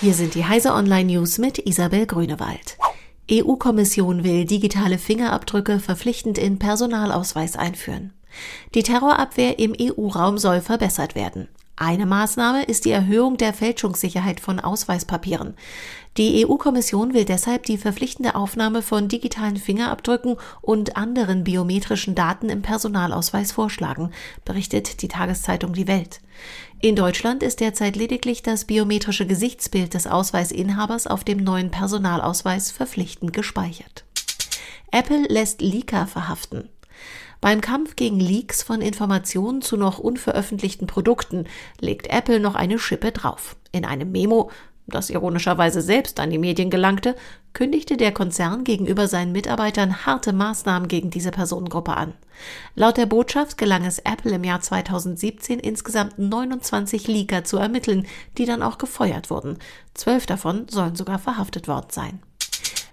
Hier sind die Heise Online News mit Isabel Grünewald. EU-Kommission will digitale Fingerabdrücke verpflichtend in Personalausweis einführen. Die Terrorabwehr im EU-Raum soll verbessert werden. Eine Maßnahme ist die Erhöhung der Fälschungssicherheit von Ausweispapieren. Die EU-Kommission will deshalb die verpflichtende Aufnahme von digitalen Fingerabdrücken und anderen biometrischen Daten im Personalausweis vorschlagen, berichtet die Tageszeitung Die Welt. In Deutschland ist derzeit lediglich das biometrische Gesichtsbild des Ausweisinhabers auf dem neuen Personalausweis verpflichtend gespeichert. Apple lässt Leaker verhaften. Beim Kampf gegen Leaks von Informationen zu noch unveröffentlichten Produkten legt Apple noch eine Schippe drauf. In einem Memo, das ironischerweise selbst an die Medien gelangte, kündigte der Konzern gegenüber seinen Mitarbeitern harte Maßnahmen gegen diese Personengruppe an. Laut der Botschaft gelang es Apple im Jahr 2017 insgesamt 29 Leaker zu ermitteln, die dann auch gefeuert wurden. Zwölf davon sollen sogar verhaftet worden sein.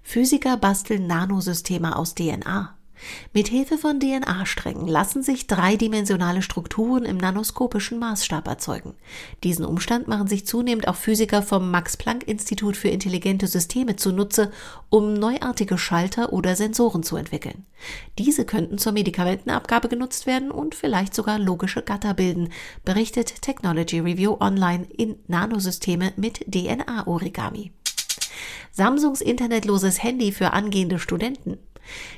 Physiker basteln Nanosysteme aus DNA. Mithilfe von DNA-Strängen lassen sich dreidimensionale Strukturen im nanoskopischen Maßstab erzeugen. Diesen Umstand machen sich zunehmend auch Physiker vom Max-Planck-Institut für intelligente Systeme zunutze, um neuartige Schalter oder Sensoren zu entwickeln. Diese könnten zur Medikamentenabgabe genutzt werden und vielleicht sogar logische Gatter bilden, berichtet Technology Review Online in Nanosysteme mit DNA-Origami. Samsungs internetloses Handy für angehende Studenten.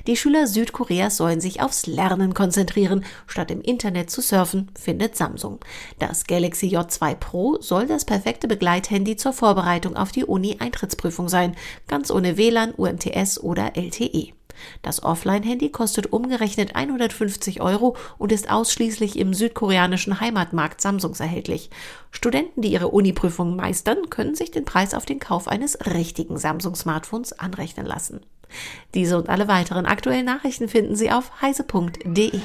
Die Schüler Südkoreas sollen sich aufs Lernen konzentrieren, statt im Internet zu surfen, findet Samsung. Das Galaxy J2 Pro soll das perfekte Begleithandy zur Vorbereitung auf die Uni-Eintrittsprüfung sein, ganz ohne WLAN, UMTS oder LTE. Das Offline-Handy kostet umgerechnet 150 Euro und ist ausschließlich im südkoreanischen Heimatmarkt Samsungs erhältlich. Studenten, die ihre Uni-Prüfung meistern, können sich den Preis auf den Kauf eines richtigen Samsung-Smartphones anrechnen lassen. Diese und alle weiteren aktuellen Nachrichten finden Sie auf heise.de.